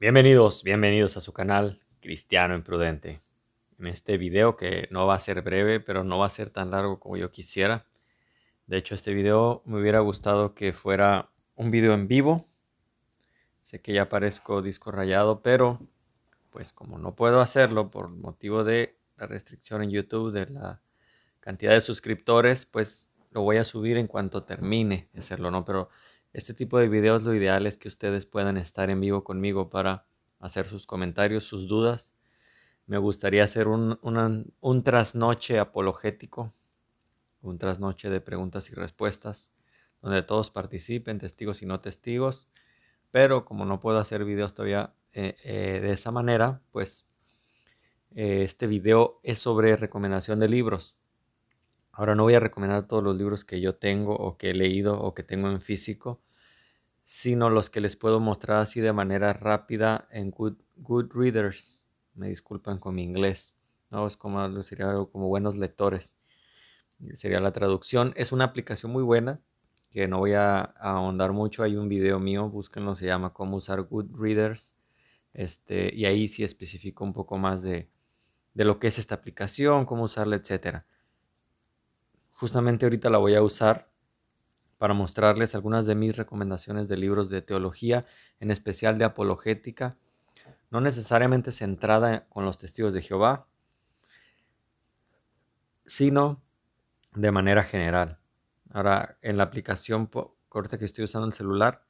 Bienvenidos, bienvenidos a su canal Cristiano Imprudente. En este video que no va a ser breve, pero no va a ser tan largo como yo quisiera. De hecho, este video me hubiera gustado que fuera un video en vivo. Sé que ya parezco disco rayado, pero pues como no puedo hacerlo por motivo de la restricción en YouTube de la cantidad de suscriptores, pues lo voy a subir en cuanto termine de hacerlo, ¿no? Pero este tipo de videos lo ideal es que ustedes puedan estar en vivo conmigo para hacer sus comentarios, sus dudas. Me gustaría hacer un, trasnoche apologético, un trasnoche de preguntas y respuestas, donde todos participen, testigos y no testigos. Pero como no puedo hacer videos todavía eh, eh, de esa manera, pues eh, este video es sobre recomendación de libros. Ahora no voy a recomendar todos los libros que yo tengo o que he leído o que tengo en físico, sino los que les puedo mostrar así de manera rápida en Good, Readers. Me disculpan con mi inglés. No, es como sería como buenos lectores. Sería la traducción. Es una aplicación muy buena que no voy a, ahondar mucho. Hay un video mío, búsquenlo, se llama cómo usar Good Readers. Este, y ahí sí especifico un poco más de, de lo que es esta aplicación, cómo usarla, etcétera justamente ahorita la voy a usar para mostrarles algunas de mis recomendaciones de libros de teología, en especial de apologética, no necesariamente centrada con los testigos de Jehová, sino de manera general. Ahora, en la aplicación corta que estoy usando el celular,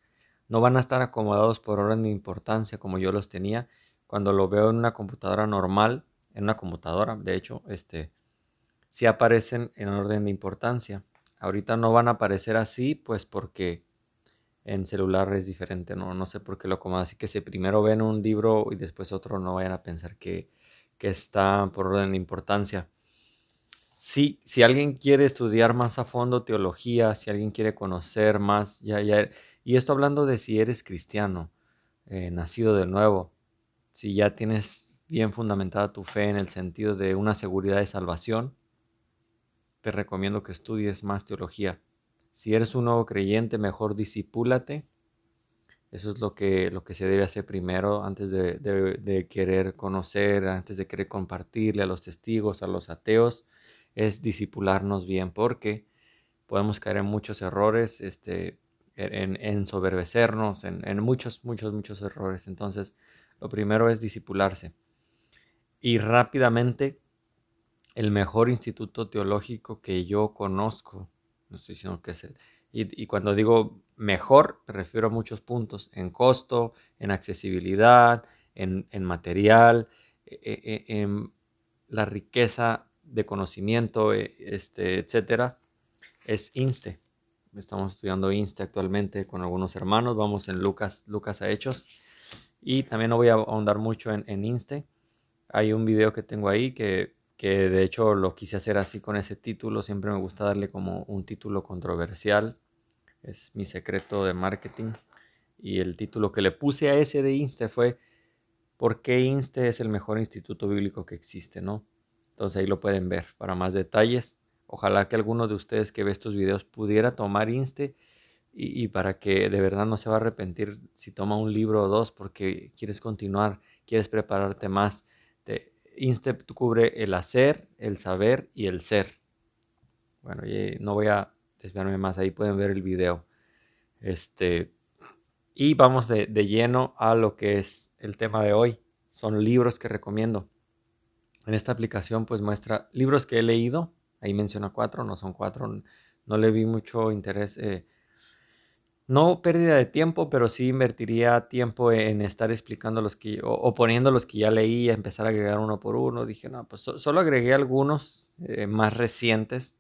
no van a estar acomodados por orden de importancia como yo los tenía. Cuando lo veo en una computadora normal, en una computadora, de hecho, este, si aparecen en orden de importancia. Ahorita no van a aparecer así, pues porque en celular es diferente, no, no sé por qué lo como así que si primero ven un libro y después otro, no vayan a pensar que, que está por orden de importancia. Si, si alguien quiere estudiar más a fondo teología, si alguien quiere conocer más, ya, ya, y esto hablando de si eres cristiano, eh, nacido de nuevo, si ya tienes bien fundamentada tu fe en el sentido de una seguridad de salvación, te recomiendo que estudies más teología. Si eres un nuevo creyente, mejor disipúlate. Eso es lo que, lo que se debe hacer primero antes de, de, querer conocer, antes de querer compartirle a los testigos, a los ateos, es disipularnos bien porque podemos caer en muchos errores, este, en, en soberbecernos, en, en muchos, muchos, muchos errores. Entonces, lo primero es disipularse. Y rápidamente el mejor instituto teológico que yo conozco. No estoy diciendo que es el. Y, cuando digo mejor, me refiero a muchos puntos: en costo, en accesibilidad, en, material, e, e, e, en la riqueza de conocimiento, este, etcétera. Es INSTE. Estamos estudiando INSTE actualmente con algunos hermanos. Vamos en Lucas, Lucas a Hechos. Y también no voy a ahondar mucho en, en INSTE. Hay un video que tengo ahí que que de hecho lo quise hacer así con ese título, siempre me gusta darle como un título controversial, es mi secreto de marketing, y el título que le puse a ese de INSTE fue ¿Por qué INSTE es el mejor instituto bíblico que existe? ¿no? Entonces ahí lo pueden ver para más detalles. Ojalá que alguno de ustedes que ve estos videos pudiera tomar INSTE y, y, para que de verdad no se va a arrepentir si toma un libro o dos porque quieres continuar, quieres prepararte más. Te, INSTEP cubre el hacer, el saber y el ser. Bueno, no voy a desviarme más, ahí pueden ver el video. Este, y vamos de, lleno a lo que es el tema de hoy. Son libros que recomiendo. En esta aplicación pues muestra libros que he leído. Ahí menciona cuatro, no son cuatro. No le vi mucho interés. Eh, no pérdida de tiempo, pero sí invertiría tiempo en estar explicando los que, o, poniendo los que ya leí, empezar a agregar uno por uno. Dije, no, pues solo agregué algunos eh, más recientes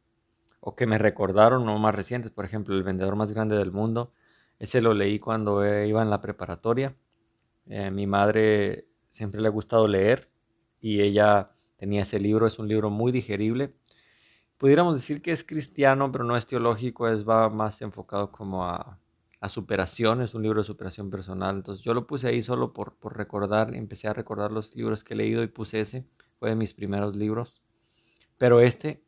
o que me recordaron, no más recientes. Por ejemplo, El vendedor más grande del mundo. Ese lo leí cuando eh, iba en la preparatoria. Eh, mi madre siempre le ha gustado leer y ella tenía ese libro. Es un libro muy digerible. Pudiéramos decir que es cristiano, pero no es teológico, es va más enfocado como a a superación, es un libro de superación personal. Entonces yo lo puse ahí solo por, por recordar, empecé a recordar los libros que he leído y puse ese, fue de mis primeros libros. Pero este,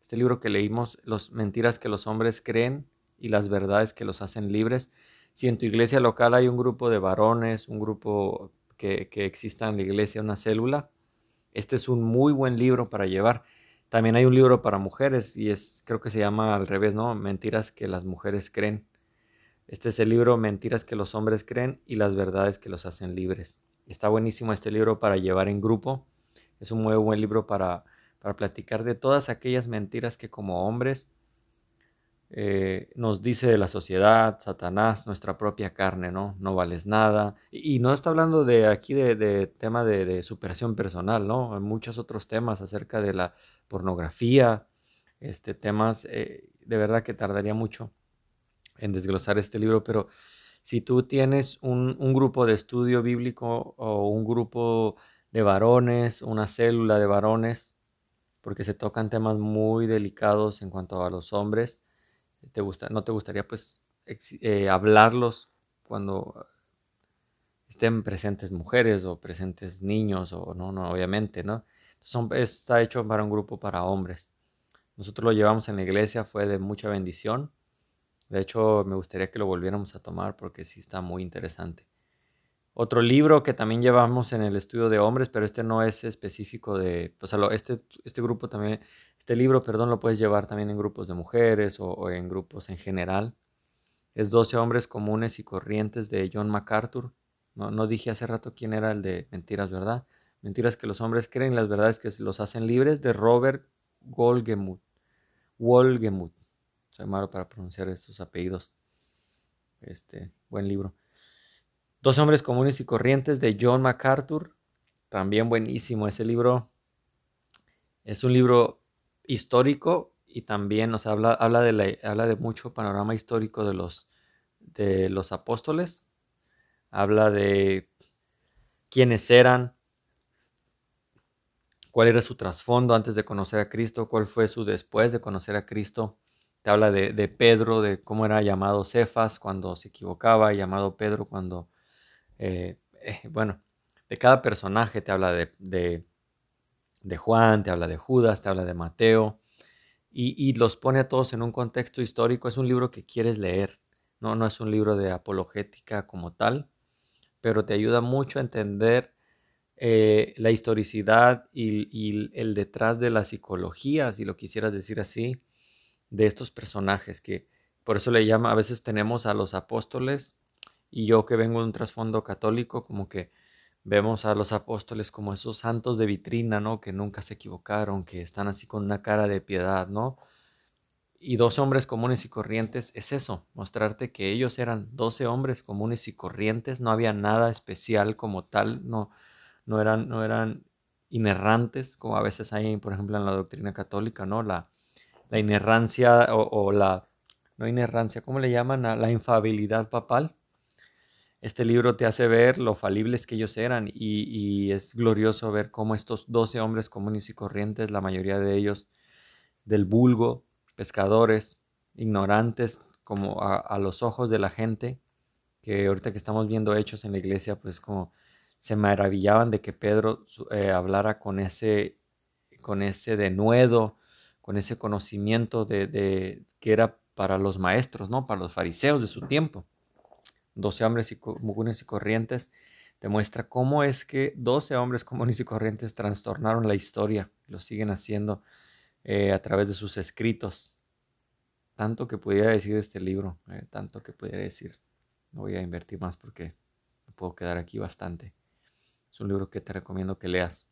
este libro que leímos, Los mentiras que los hombres creen y las verdades que los hacen libres. Si en tu iglesia local hay un grupo de varones, un grupo que, que exista en la iglesia una célula. Este es un muy buen libro para llevar. También hay un libro para mujeres y es, creo que se llama al revés, ¿no? Mentiras que las mujeres creen. Este es el libro Mentiras que los hombres creen y las verdades que los hacen libres. Está buenísimo este libro para llevar en grupo. Es un muy buen libro para, para platicar de todas aquellas mentiras que como hombres eh, nos dice de la sociedad, Satanás, nuestra propia carne, ¿no? No vales nada. Y, no está hablando de aquí de, tema de, superación personal, ¿no? Hay muchos otros temas acerca de la pornografía, este, temas, eh, de verdad que tardaría mucho en desglosar este libro, pero si tú tienes un, un grupo de estudio bíblico o un grupo de varones, una célula de varones, porque se tocan temas muy delicados en cuanto a los hombres, te gusta, no te gustaría pues eh, hablarlos cuando estén presentes mujeres o presentes niños o no, no, obviamente, ¿no? Está hecho para un grupo para hombres. Nosotros lo llevamos en la iglesia, fue de mucha bendición. De hecho, me gustaría que lo volviéramos a tomar porque sí está muy interesante. Otro libro que también llevamos en el estudio de hombres, pero este no es específico de, pues este, este grupo también, este libro, perdón, lo puedes llevar también en grupos de mujeres o, en grupos en general. Es 12 hombres comunes y corrientes de John MacArthur. No, no dije hace rato quién era el de mentiras, ¿verdad? Mentiras que los hombres creen, las verdades que los hacen libres, de Robert Wolgemuth. Wolgemuth. Malo para pronunciar estos apellidos. Este, buen libro. Dos hombres comunes y corrientes de John MacArthur. También buenísimo ese libro. Es un libro histórico y también nos habla, habla, de, habla de mucho panorama histórico de los, de los apóstoles. Habla de quiénes eran, cuál era su trasfondo antes de conocer a Cristo, cuál fue su después de conocer a Cristo. Te habla de, de Pedro, de cómo era llamado Cefas cuando se equivocaba, llamado Pedro cuando eh, eh, bueno, de cada personaje te habla de, de, Juan, te habla de Judas, te habla de Mateo, y, los pone a todos en un contexto histórico. Es un libro que quieres leer, no, no es un libro de apologética como tal, pero te ayuda mucho a entender eh, la historicidad y, y, el detrás de la psicología, si lo quisieras decir así, de estos personajes que por eso le llama, a veces tenemos a los apóstoles y yo que vengo de un trasfondo católico, como que vemos a los apóstoles como esos santos de vitrina, ¿no? Que nunca se equivocaron, que están así con una cara de piedad, ¿no? Y dos hombres comunes y corrientes es eso, mostrarte que ellos eran 12 hombres comunes y corrientes, no había nada especial como tal, no, no, eran, no eran inerrantes, como a veces hay, por ejemplo, en la doctrina católica, ¿no? La, la inerrancia o, la, no inerrancia, ¿cómo le llaman? la infabilidad papal, este libro te hace ver lo falibles que ellos eran y, es glorioso ver cómo estos 12 hombres comunes y corrientes, la mayoría de ellos del vulgo, pescadores, ignorantes como a, los ojos de la gente, que ahorita que estamos viendo hechos en la iglesia, pues como se maravillaban de que Pedro eh, hablara con ese, con ese denuedo, con ese conocimiento de, que era para los maestros, ¿no? Para los fariseos de su tiempo. 12 hombres y comunes y corrientes, demuestra cómo es que 12 hombres comunes y corrientes trastornaron la historia, lo siguen haciendo eh, a través de sus escritos. Tanto que pudiera decir este libro, eh, tanto que pudiera decir. No voy a invertir más porque me puedo quedar aquí bastante. Es un libro que te recomiendo que leas.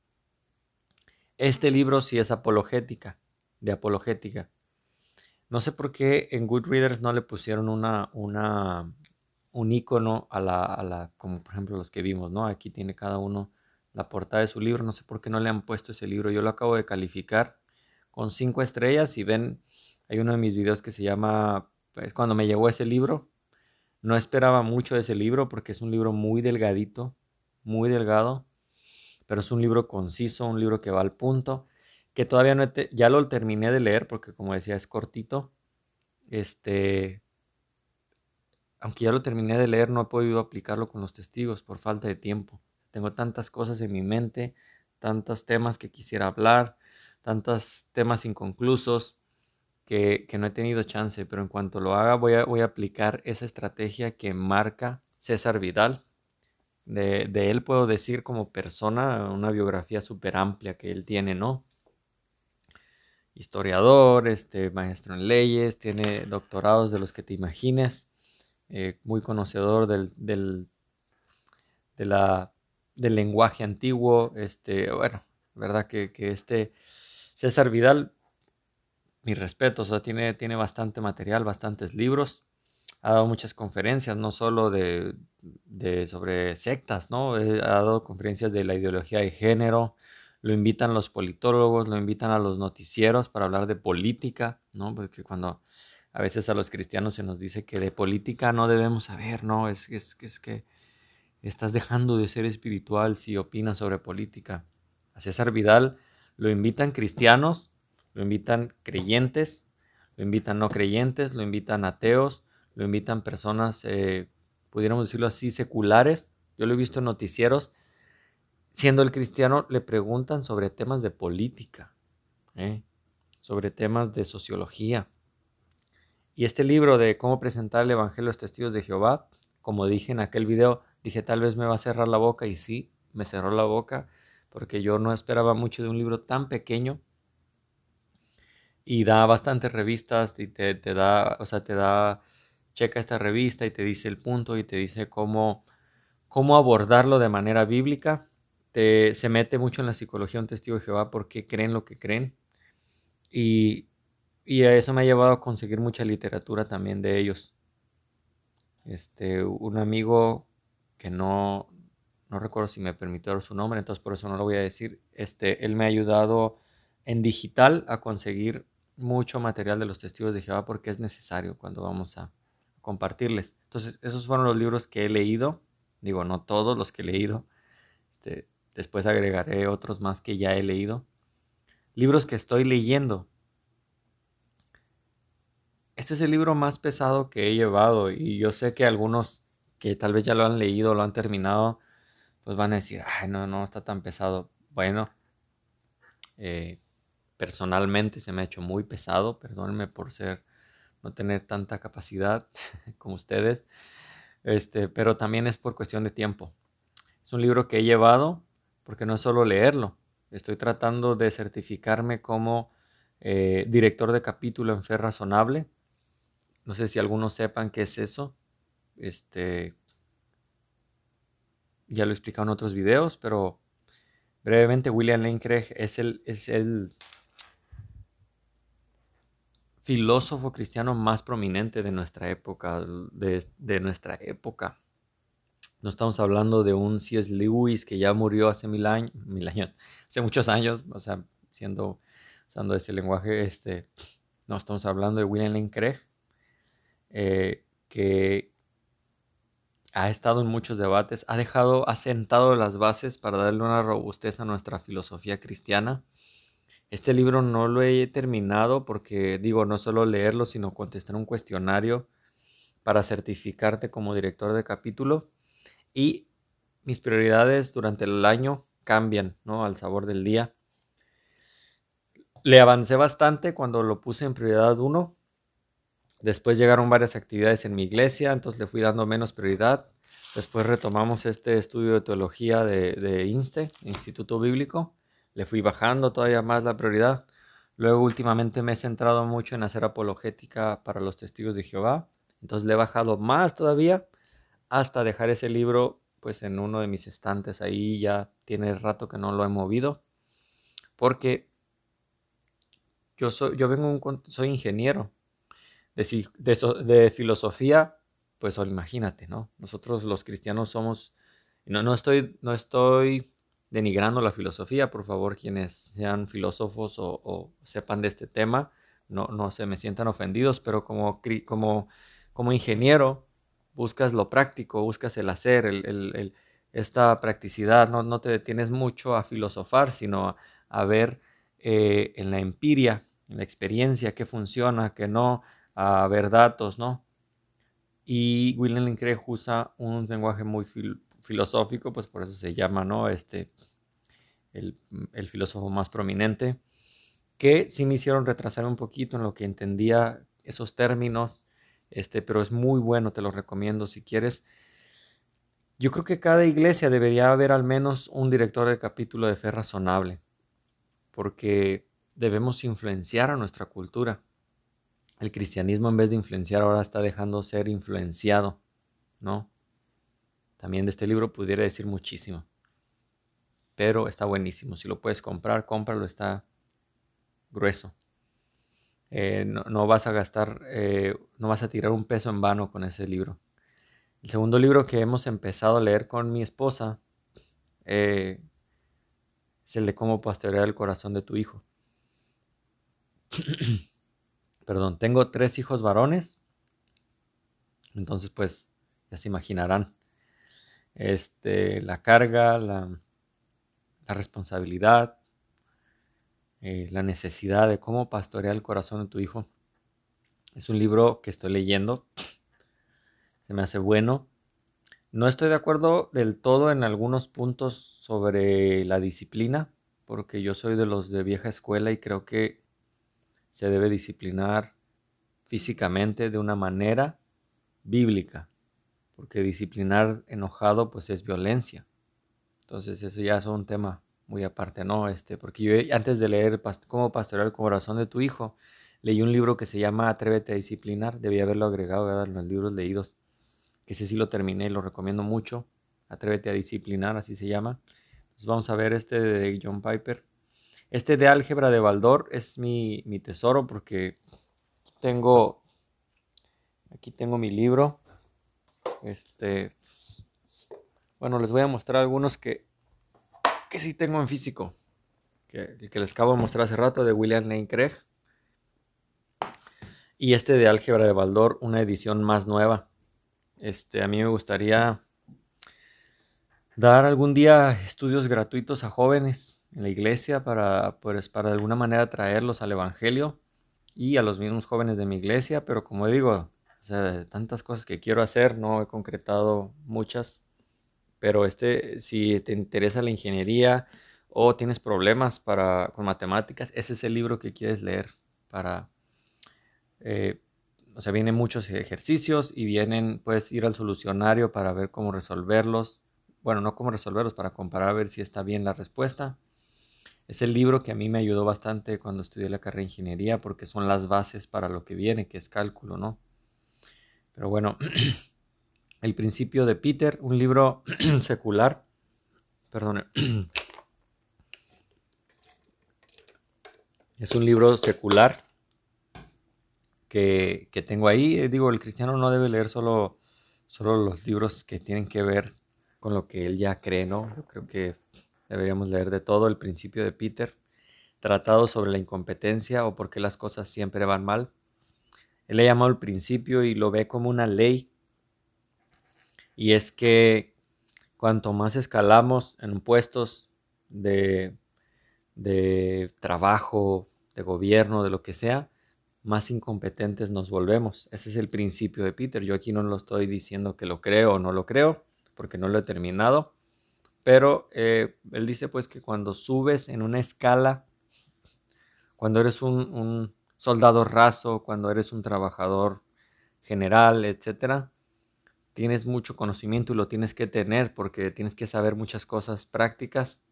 Este libro sí es apologética, de apologética. No sé por qué en Goodreaders no le pusieron una, una un icono a la, a la, como por ejemplo los que vimos, ¿no? Aquí tiene cada uno la portada de su libro, no sé por qué no le han puesto ese libro, yo lo acabo de calificar con cinco estrellas y ven, hay uno de mis videos que se llama, pues cuando me llegó ese libro, no esperaba mucho de ese libro porque es un libro muy delgadito, muy delgado, pero es un libro conciso, un libro que va al punto, que todavía no, ya lo terminé de leer porque como decía es cortito, este, aunque ya lo terminé de leer, no he podido aplicarlo con los testigos por falta de tiempo. Tengo tantas cosas en mi mente, tantos temas que quisiera hablar, tantos temas inconclusos que, no he tenido chance, pero en cuanto lo haga voy a, voy a aplicar esa estrategia que marca César Vidal. de, de él puedo decir como persona una biografía súper amplia que él tiene, ¿no? Historiador, este, maestro en leyes, tiene doctorados de los que te imagines, eh, muy conocedor del, del, de la, del lenguaje antiguo, este, bueno, verdad que, que este César Vidal, mi respeto, o sea, tiene, tiene bastante material, bastantes libros, ha dado muchas conferencias, no solo de, sobre sectas, ¿no? ha dado conferencias de la ideología de género, lo invitan los politólogos, lo invitan a los noticieros para hablar de política, ¿no? Porque cuando a veces a los cristianos se nos dice que de política no debemos saber, ¿no? Es, es, es que estás dejando de ser espiritual si opinas sobre política. A César Vidal lo invitan cristianos, lo invitan creyentes, lo invitan no creyentes, lo invitan ateos, lo invitan personas, eh, pudiéramos decirlo así, seculares. Yo lo he visto en noticieros. Siendo el cristiano, le preguntan sobre temas de política, ¿eh? sobre temas de sociología. Y este libro de cómo presentar el Evangelio a los testigos de Jehová, como dije en aquel video, dije tal vez me va a cerrar la boca y sí, me cerró la boca porque yo no esperaba mucho de un libro tan pequeño y da bastantes revistas y te, te da, o sea, te da checa esta revista y te dice el punto y te dice cómo, cómo abordarlo de manera bíblica. Se mete mucho en la psicología un testigo de Jehová porque creen lo que creen. Y, y eso me ha llevado a conseguir mucha literatura también de ellos. Este, un amigo que no, no recuerdo si me permitió su nombre, entonces por eso no lo voy a decir. Este, él me ha ayudado en digital a conseguir mucho material de los testigos de Jehová porque es necesario cuando vamos a, compartirles. Entonces, esos fueron los libros que he leído. Digo, no todos los que he leído. Este, después agregaré otros más que ya he leído. Libros que estoy leyendo. Este es el libro más pesado que he llevado y yo sé que algunos que tal vez ya lo han leído, lo han terminado, pues van a decir, ay, no, no está tan pesado. Bueno, eh, personalmente se me ha hecho muy pesado, perdónenme por ser no tener tanta capacidad como ustedes, este, pero también es por cuestión de tiempo. Es un libro que he llevado porque no es solo leerlo, estoy tratando de certificarme como eh, director de capítulo en fe razonable. No sé si algunos sepan qué es eso. Este, ya lo he explicado en otros videos, pero brevemente William Lane Craig es el, es el filósofo cristiano más prominente de nuestra época, de, nuestra época. No estamos hablando de un C.S. Lewis que ya murió hace mil años, mil años, hace muchos años, o sea, siendo, usando ese lenguaje, este, no estamos hablando de William Lane Craig, eh, que ha estado en muchos debates, ha dejado, ha sentado las bases para darle una robustez a nuestra filosofía cristiana este libro no lo he terminado porque digo, no solo leerlo, sino contestar un cuestionario para certificarte como director de capítulo. Y mis prioridades durante el año cambian, ¿no? Al sabor del día. Le avancé bastante cuando lo puse en prioridad 1. Después llegaron varias actividades en mi iglesia, entonces le fui dando menos prioridad. Después retomamos este estudio de teología de, de INSTE, Instituto Bíblico le fui bajando todavía más la prioridad. Luego últimamente me he centrado mucho en hacer apologética para los testigos de Jehová. Entonces le he bajado más todavía hasta dejar ese libro pues en uno de mis estantes. Ahí ya tiene rato que no lo he movido. Porque yo, soy, yo vengo soy ingeniero de, de, de filosofía. Pues imagínate, ¿no? Nosotros los cristianos somos... No, no, estoy, no estoy denigrando la filosofía. Por favor, quienes sean filósofos o, sepan de este tema, no, no, se me sientan ofendidos, pero como, como, como ingeniero buscas lo práctico, buscas el hacer, el, esta practicidad, no, no, te detienes mucho a filosofar, sino a, ver eh, en la empiria, en la experiencia, qué funciona, qué no, a ver datos, ¿no? Y William Craig usa un lenguaje muy filosófico, pues por eso se llama, ¿no? Este, el, filósofo más prominente, que sí me hicieron retrasar un poquito en lo que entendía esos términos, este, pero es muy bueno, te lo recomiendo si quieres. Yo creo que cada iglesia debería haber al menos un director de capítulo de fe razonable, porque debemos influenciar a nuestra cultura. El cristianismo en vez de influenciar ahora está dejando ser influenciado, ¿no? También de este libro pudiera decir muchísimo, pero está buenísimo. Si lo puedes comprar, cómpralo, está grueso. Eh, no, vas a gastar, eh, no vas a tirar un peso en vano con ese libro. El segundo libro que hemos empezado a leer con mi esposa eh, es el de cómo pastorear el corazón de tu hijo. Perdón, tengo tres hijos varones. Entonces, pues, ya se imaginarán. Este, la carga, la, la responsabilidad, eh, la necesidad de cómo pastorear el corazón de tu hijo. Es un libro que estoy leyendo. Se me hace bueno. No estoy de acuerdo del todo en algunos puntos sobre la disciplina, porque yo soy de los de vieja escuela y creo que se debe disciplinar físicamente de una manera bíblica, porque disciplinar enojado pues es violencia. Entonces eso ya es un tema muy aparte, ¿no? Este, porque yo antes de leer Cómo pastorear el corazón de tu hijo, leí un libro que se llama Atrévete a disciplinar, debía haberlo agregado en los libros leídos, que ese sí lo terminé, lo recomiendo mucho, Atrévete a disciplinar, así se llama. Entonces vamos a ver este de John Piper. Este de álgebra de Baldor es mi, mi tesoro porque tengo, aquí tengo mi libro, este, bueno, les voy a mostrar algunos que, que sí tengo en físico. Que, el que les acabo de mostrar hace rato de William Lane Craig. Y este de Álgebra de Baldor, una edición más nueva. Este, a mí me gustaría dar algún día estudios gratuitos a jóvenes en la iglesia para, pues, para de alguna manera traerlos al Evangelio y a los mismos jóvenes de mi iglesia, pero como digo, tantas cosas que quiero hacer, no he concretado muchas, pero este, si te interesa la ingeniería o tienes problemas para, con matemáticas, ese es el libro que quieres leer para... Eh, o sea, vienen muchos ejercicios y vienen, puedes ir al solucionario para ver cómo resolverlos. Bueno, no cómo resolverlos, para comparar a ver si está bien la respuesta. Es el libro que a mí me ayudó bastante cuando estudié la carrera de ingeniería porque son las bases para lo que viene, que es cálculo, ¿no? Pero bueno, El principio de Peter, un libro secular. Perdone. Es un libro secular que, tengo ahí. Digo, el cristiano no debe leer solo, solo los libros que tienen que ver con lo que él ya cree, ¿no? Yo creo que deberíamos leer de todo. El principio de Peter, tratado sobre la incompetencia o por qué las cosas siempre van mal. Él ha llamado el principio y lo ve como una ley y es que cuanto más escalamos en puestos de, de trabajo, de gobierno, de lo que sea, más incompetentes nos volvemos. Ese es el principio de Peter. Yo aquí no lo estoy diciendo que lo creo o no lo creo, porque no lo he terminado. Pero eh, él dice pues que cuando subes en una escala, cuando eres un, un soldado raso, cuando eres un trabajador general, etcétera, tienes mucho conocimiento y lo tienes que tener porque tienes que saber muchas cosas prácticas,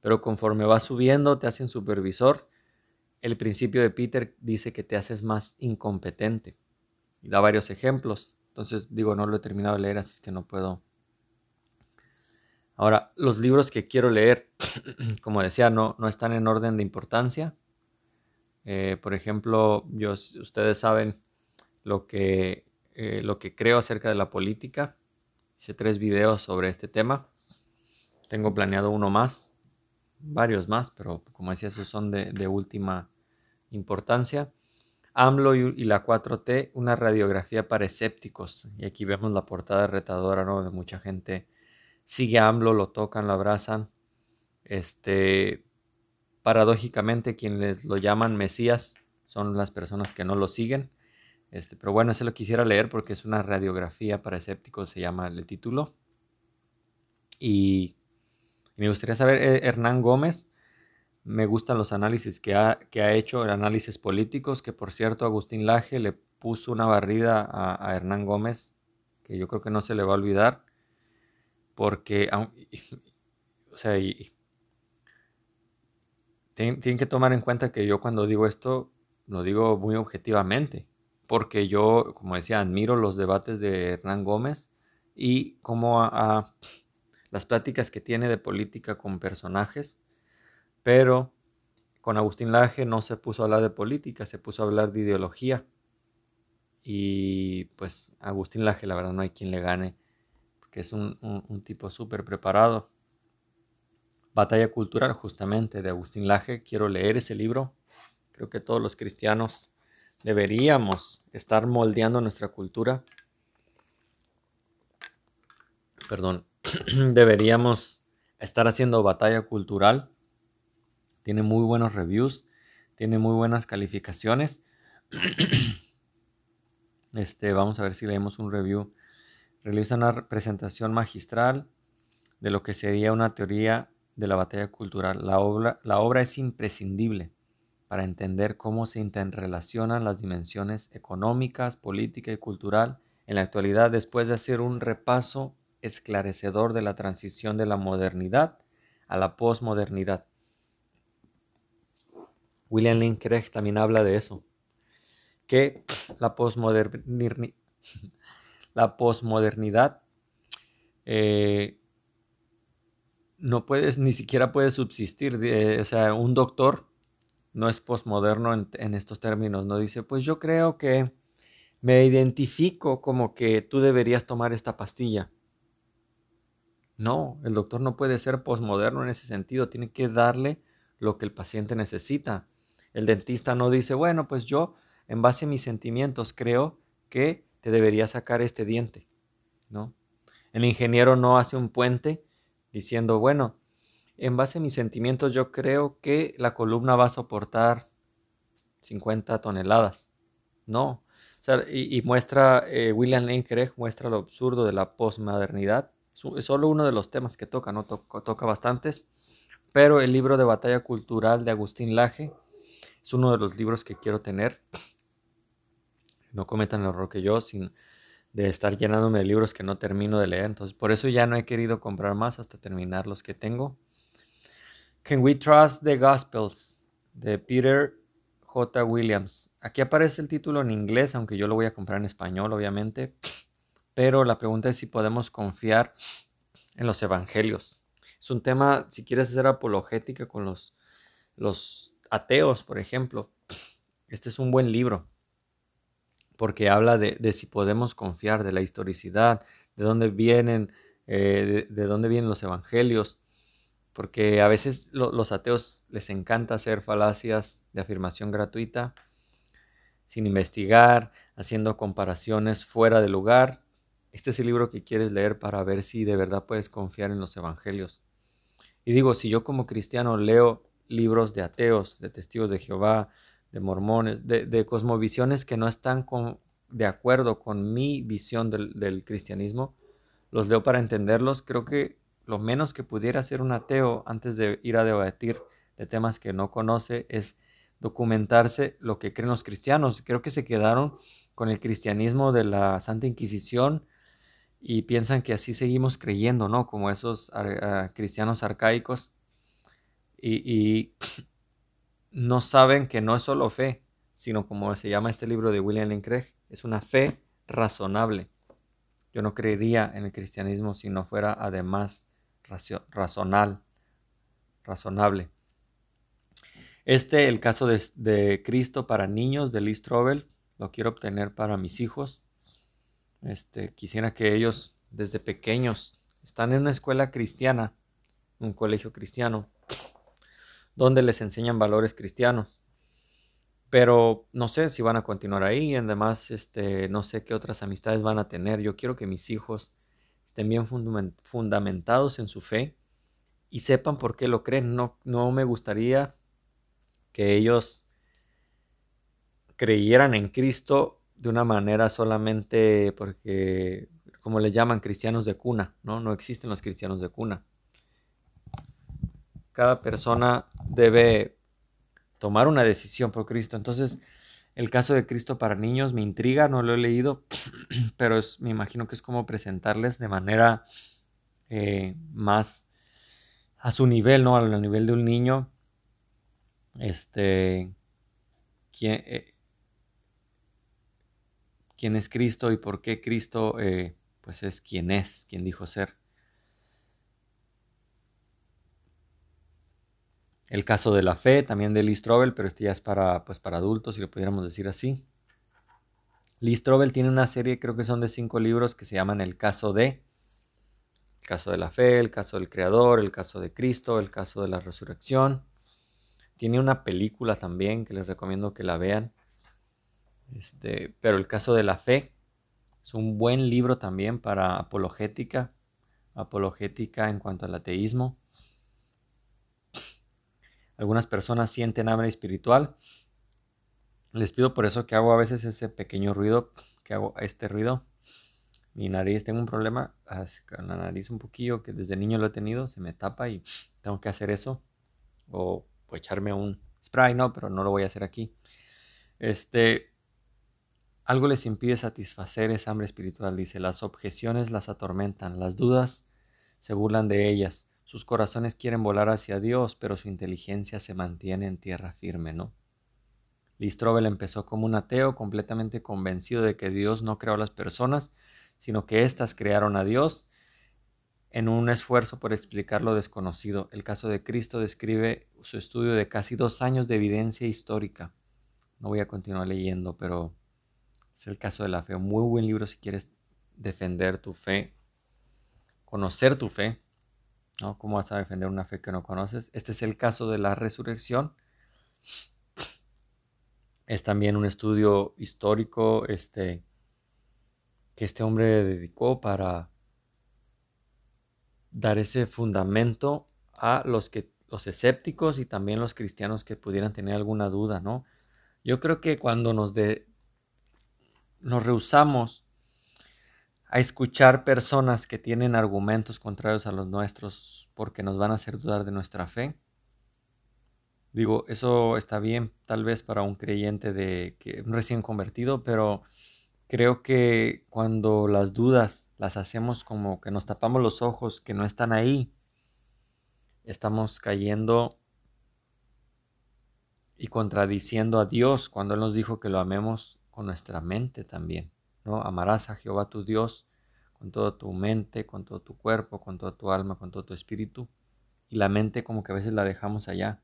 pero conforme vas subiendo te hacen supervisor. El principio de Peter dice que te haces más incompetente y da varios ejemplos. Entonces digo, no lo he terminado de leer, así que no puedo. Ahora, los libros que quiero leer, como decía, no, no están en orden de importancia. Eh, por ejemplo, yo, ustedes saben lo que eh, lo que creo acerca de la política. Hice tres videos sobre este tema. Tengo planeado uno más, varios más, pero como decía, esos son de, última importancia. AMLO y, la 4T, una radiografía para escépticos. Y aquí vemos la portada retadora, ¿no? De mucha gente sigue AMLO, lo tocan, lo abrazan. Este, paradójicamente, quienes lo llaman Mesías son las personas que no lo siguen. Este, pero bueno, ese lo quisiera leer porque es una radiografía para escépticos, se llama el título. Y, me gustaría saber, eh, Hernán Gómez, me gustan los análisis que ha, que ha hecho, análisis políticos, que por cierto Agustín Laje le puso una barrida a, Hernán Gómez, que yo creo que no se le va a olvidar. porque, o sea, tienen, que tomar en cuenta que yo cuando digo esto, lo digo muy objetivamente, porque yo, como decía, admiro los debates de Hernán Gómez y como a, las pláticas que tiene de política con personajes, pero con Agustín Laje no se puso a hablar de política, se puso a hablar de ideología. Y pues Agustín Laje, la verdad, no hay quien le gane, porque es un, un tipo súper preparado. Batalla Cultural, justamente, de Agustín Laje. Quiero leer ese libro. Creo que todos los cristianos deberíamos estar moldeando nuestra cultura. Perdón, deberíamos estar haciendo batalla cultural. Tiene muy buenos reviews, tiene muy buenas calificaciones. Este, vamos a ver si leemos un review. Realiza una presentación magistral de lo que sería una teoría de la batalla cultural. La obra, la obra es imprescindible para entender cómo se interrelacionan las dimensiones económicas, política y cultural en la actualidad después de hacer un repaso esclarecedor de la transición de la modernidad a la posmodernidad. William Lane Craig también habla de eso, que la posmodernidad, eh, no puedes, ni siquiera puede subsistir. o sea, un doctor no es posmoderno en, estos términos, no dice, pues yo creo que me identifico como que tú deberías tomar esta pastilla. No, el doctor no puede ser posmoderno en ese sentido, tiene que darle lo que el paciente necesita. El dentista no dice, bueno, pues yo en base a mis sentimientos creo que te debería sacar este diente, ¿no? El ingeniero no hace un puente diciendo, bueno, en base a mis sentimientos yo creo que la columna va a soportar 50 toneladas. No. y, muestra, eh, William Lane Craig muestra lo absurdo de la posmodernidad es solo uno de los temas que toca, no toca, bastantes, pero el libro de batalla cultural de Agustín Laje es uno de los libros que quiero tener. No cometan el error que yo, sin de estar llenándome de libros que no termino de leer. Entonces, por eso ya no he querido comprar más hasta terminar los que tengo. Can We Trust the Gospels? de Peter J. Williams. Aquí aparece el título en inglés, aunque yo lo voy a comprar en español, obviamente. Pero la pregunta es si podemos confiar en los evangelios. Es un tema, si quieres hacer apologética con los, los ateos, por ejemplo, este es un buen libro porque habla de, si podemos confiar, de la historicidad, de dónde vienen, eh, de, dónde vienen los evangelios, porque a veces los ateos les encanta hacer falacias de afirmación gratuita, sin investigar, haciendo comparaciones fuera de lugar, este es el libro que quieres leer para ver si de verdad puedes confiar en los evangelios. Y digo, si yo como cristiano leo libros de ateos, de testigos de Jehová, de mormones, de, cosmovisiones que no están de acuerdo con mi visión del, del cristianismo, los leo para entenderlos. Creo que lo menos que pudiera hacer un ateo antes de ir a debatir de temas que no conoce es documentarse lo que creen los cristianos. Creo que se quedaron con el cristianismo de la Santa Inquisición y piensan que así seguimos creyendo, ¿no? Como esos ah, cristianos arcaicos y, no saben que no es solo fe, sino como se llama este libro de William Lane es una fe razonable. Yo no creería en el cristianismo si no fuera además razonal, razonable. Este, el caso de, Cristo para niños de Liz Trobel, lo quiero obtener para mis hijos este, quisiera que ellos desde pequeños están en una escuela cristiana, un colegio cristiano, donde les enseñan valores cristianos. Pero no sé si van a continuar ahí, además este, no sé qué otras amistades van a tener. Yo quiero que mis hijos estén bien fundamentados en su fe y sepan por qué lo creen. No, no me gustaría que ellos creyeran en Cristo de una manera solamente porque, como le llaman, cristianos de cuna, ¿no? No existen los cristianos de cuna. Cada persona debe tomar una decisión por Cristo. Entonces, el caso de Cristo para niños me intriga, no lo he leído, pero me imagino que es como presentarles de manera eh, más a su nivel, ¿no? Al nivel de un niño. Este, quién, eh, es Cristo y por qué Cristo, eh, pues es quien es, quien dijo ser. El caso de la fe, también de Lee Strobel, pero este ya es para, pues para adultos, si lo pudiéramos decir así. Lee Strobel tiene una serie, creo que son de cinco libros, que se llaman El caso de, el caso de la fe, el caso del Creador, el caso de Cristo, el caso de la resurrección. Tiene una película también que les recomiendo que la vean. Este, pero el caso de la fe es un buen libro también para apologética, apologética en cuanto al ateísmo. Algunas personas sienten hambre espiritual. Les pido por eso que hago a veces ese pequeño ruido, que hago este ruido. Mi nariz, tengo un problema con la nariz un poquillo que desde niño lo he tenido, se me tapa y tengo que hacer eso. O, echarme un spray, no, pero no lo voy a hacer aquí. Este, algo les impide satisfacer esa hambre espiritual, dice. Las objeciones las atormentan, las dudas se burlan de ellas. Sus corazones quieren volar hacia Dios, pero su inteligencia se mantiene en tierra firme, ¿no? Listrobel empezó como un ateo, completamente convencido de que Dios no creó a las personas, sino que éstas crearon a Dios en un esfuerzo por explicar lo desconocido. El caso de Cristo describe su estudio de casi dos años de evidencia histórica. No voy a continuar leyendo, pero es el caso de la fe. Un muy buen libro si quieres defender tu fe, conocer tu fe. ¿No? ¿Cómo vas a defender una fe que no conoces? Este es el caso de la resurrección. Es también un estudio histórico este, que este hombre dedicó para dar ese fundamento a los, que, los escépticos y también los cristianos que pudieran tener alguna duda, ¿no? Yo creo que cuando nos de, nos rehusamos a escuchar personas que tienen argumentos contrarios a los nuestros porque nos van a hacer dudar de nuestra fe. Digo, eso está bien tal vez para un creyente de que recién convertido, pero creo que cuando las dudas las hacemos como que nos tapamos los ojos, que no están ahí, estamos cayendo y contradiciendo a Dios cuando Él nos dijo que lo amemos con nuestra mente también, Amarás a Jehová tu Dios con toda tu mente, con todo tu cuerpo, con toda tu alma, con todo tu espíritu. Y la mente como que a veces la dejamos allá.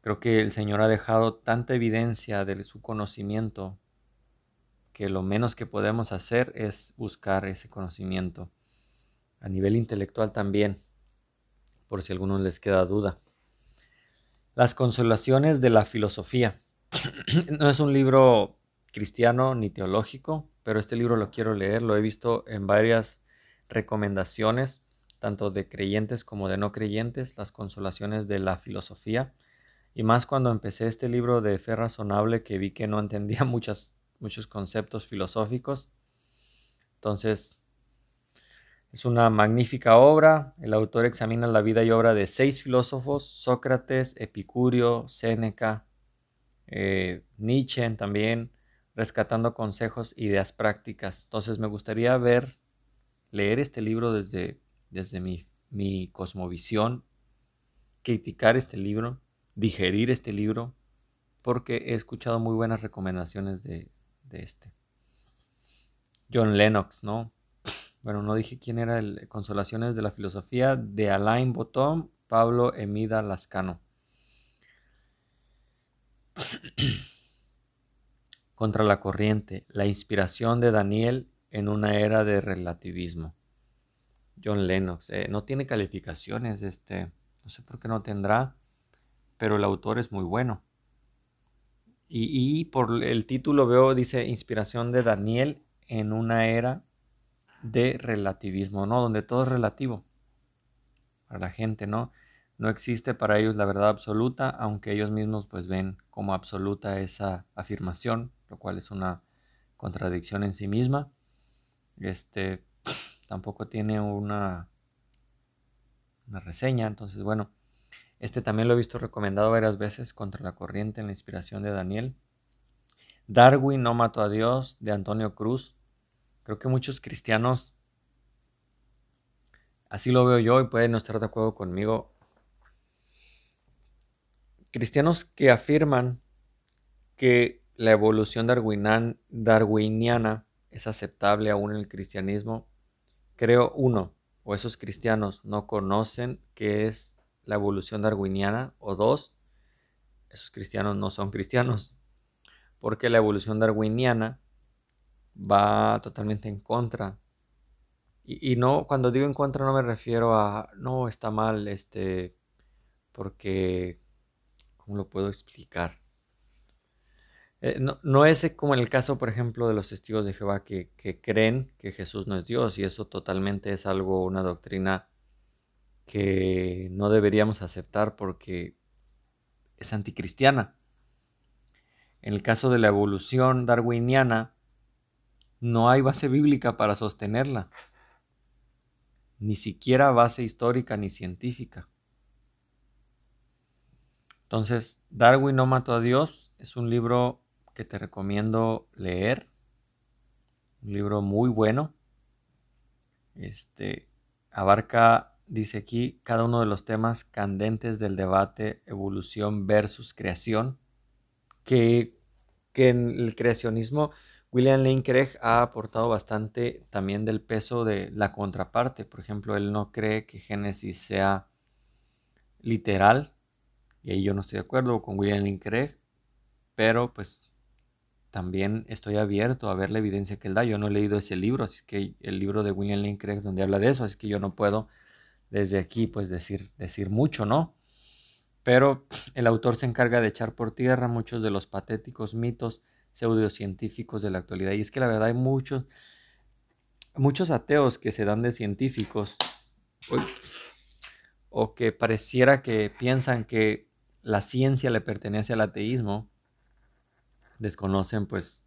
Creo que el Señor ha dejado tanta evidencia de su conocimiento que lo menos que podemos hacer es buscar ese conocimiento. A nivel intelectual también, por si a algunos les queda duda. Las consolaciones de la filosofía. no es un libro cristiano ni teológico, pero este libro lo quiero leer, lo he visto en varias recomendaciones, tanto de creyentes como de no creyentes, las consolaciones de la filosofía. Y más cuando empecé este libro de fe razonable que vi que no entendía muchos conceptos filosóficos. Entonces, es una magnífica obra. El autor examina la vida y obra de seis filósofos, Sócrates, Epicurio, Séneca, eh, Nietzsche también, rescatando consejos, ideas prácticas. Entonces me gustaría ver, leer este libro desde, desde mi, mi cosmovisión, criticar este libro, digerir este libro, porque he escuchado muy buenas recomendaciones de, de este. John Lennox, ¿no? Bueno, no dije quién era el Consolaciones de la Filosofía de Alain Bottom, Pablo Emida Lascano. Contra la corriente, la inspiración de Daniel en una era de relativismo. John Lennox, eh, no tiene calificaciones, este, no sé por qué no tendrá, pero el autor es muy bueno. Y, y por el título veo, dice, inspiración de Daniel en una era de relativismo, ¿no? Donde todo es relativo para la gente, ¿no? No existe para ellos la verdad absoluta, aunque ellos mismos pues ven como absoluta esa afirmación, lo cual es una contradicción en sí misma. Este tampoco tiene una, una reseña, entonces bueno, este también lo he visto recomendado varias veces contra la corriente en la inspiración de Daniel. Darwin no mató a Dios de Antonio Cruz. Creo que muchos cristianos Así lo veo yo y pueden no estar de acuerdo conmigo. Cristianos que afirman que la evolución darwiniana es aceptable aún en el cristianismo, creo uno, o esos cristianos no conocen qué es la evolución darwiniana, o dos, esos cristianos no son cristianos, porque la evolución darwiniana va totalmente en contra. Y, no, cuando digo en contra no me refiero a, no, está mal, este, porque, ¿cómo lo puedo explicar? Eh, no, es como en el caso, por ejemplo, de los testigos de Jehová que, que, creen que Jesús no es Dios y eso totalmente es algo, una doctrina que no deberíamos aceptar porque es anticristiana. En el caso de la evolución darwiniana, no hay base bíblica para sostenerla, ni siquiera base histórica ni científica. Entonces, Darwin no mató a Dios es un libro que te recomiendo leer, un libro muy bueno. Este abarca, dice aquí, cada uno de los temas candentes del debate evolución versus creación, que, que en el creacionismo William Lane Craig ha aportado bastante también del peso de la contraparte. Por ejemplo, él no cree que Génesis sea literal, y ahí yo no estoy de acuerdo con William Lane Craig, pero pues también estoy abierto a ver la evidencia que él da. Yo no he leído ese libro, así que el libro de William Lane Craig donde habla de eso, así que yo no puedo desde aquí pues decir, decir mucho, ¿no? Pero el autor se encarga de echar por tierra muchos de los patéticos mitos pseudocientíficos de la actualidad. Y es que la verdad hay muchos, muchos ateos que se dan de científicos o que pareciera que piensan que la ciencia le pertenece al ateísmo. Desconocen pues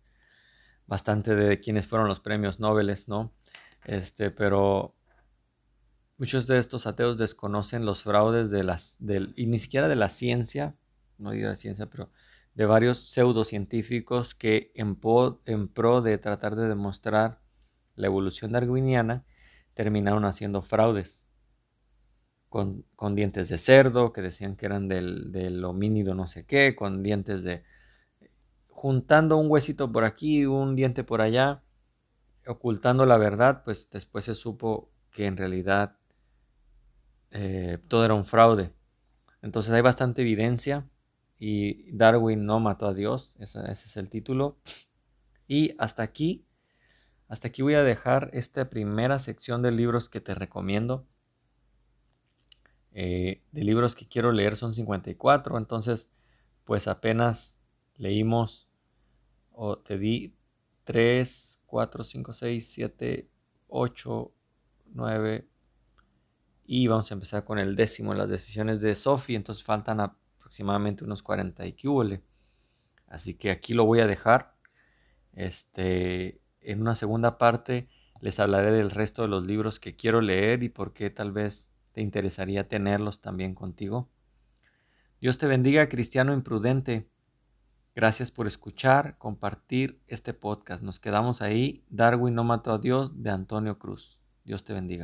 bastante de quiénes fueron los premios Nobel, ¿no? Este, pero muchos de estos ateos desconocen los fraudes de las, del, y ni siquiera de la ciencia, no digo la ciencia, pero de varios pseudocientíficos que en, pro de tratar de demostrar la evolución darwiniana terminaron haciendo fraudes con, dientes de cerdo que decían que eran del, del, homínido no sé qué, con dientes de... juntando un huesito por aquí, un diente por allá, ocultando la verdad, pues después se supo que en realidad eh, todo era un fraude. Entonces hay bastante evidencia y Darwin no mató a Dios, ese, es el título. Y hasta aquí, hasta aquí voy a dejar esta primera sección de libros que te recomiendo. Eh, de libros que quiero leer son 54, entonces pues apenas leímos o te di 3, 4, 5, 6, 7, 8, 9 y vamos a empezar con el décimo, las decisiones de Sophie, entonces faltan aproximadamente unos 40 y Así que aquí lo voy a dejar. Este, en una segunda parte les hablaré del resto de los libros que quiero leer y por qué tal vez te interesaría tenerlos también contigo. Dios te bendiga, cristiano imprudente. Gracias por escuchar, compartir este podcast. Nos quedamos ahí. Darwin no mató a Dios de Antonio Cruz. Dios te bendiga.